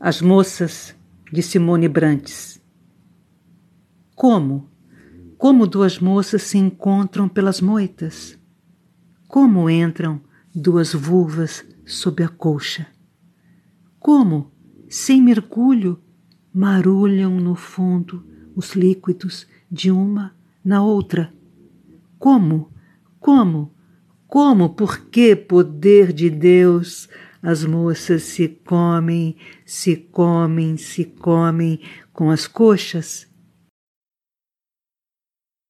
As moças de Simone Brantes. Como? Como duas moças se encontram pelas moitas? Como entram duas vulvas sob a colcha? Como, sem mergulho, marulham no fundo os líquidos de uma na outra? Como, como, como, por que poder de Deus as moças se comem, se comem, se comem com as coxas?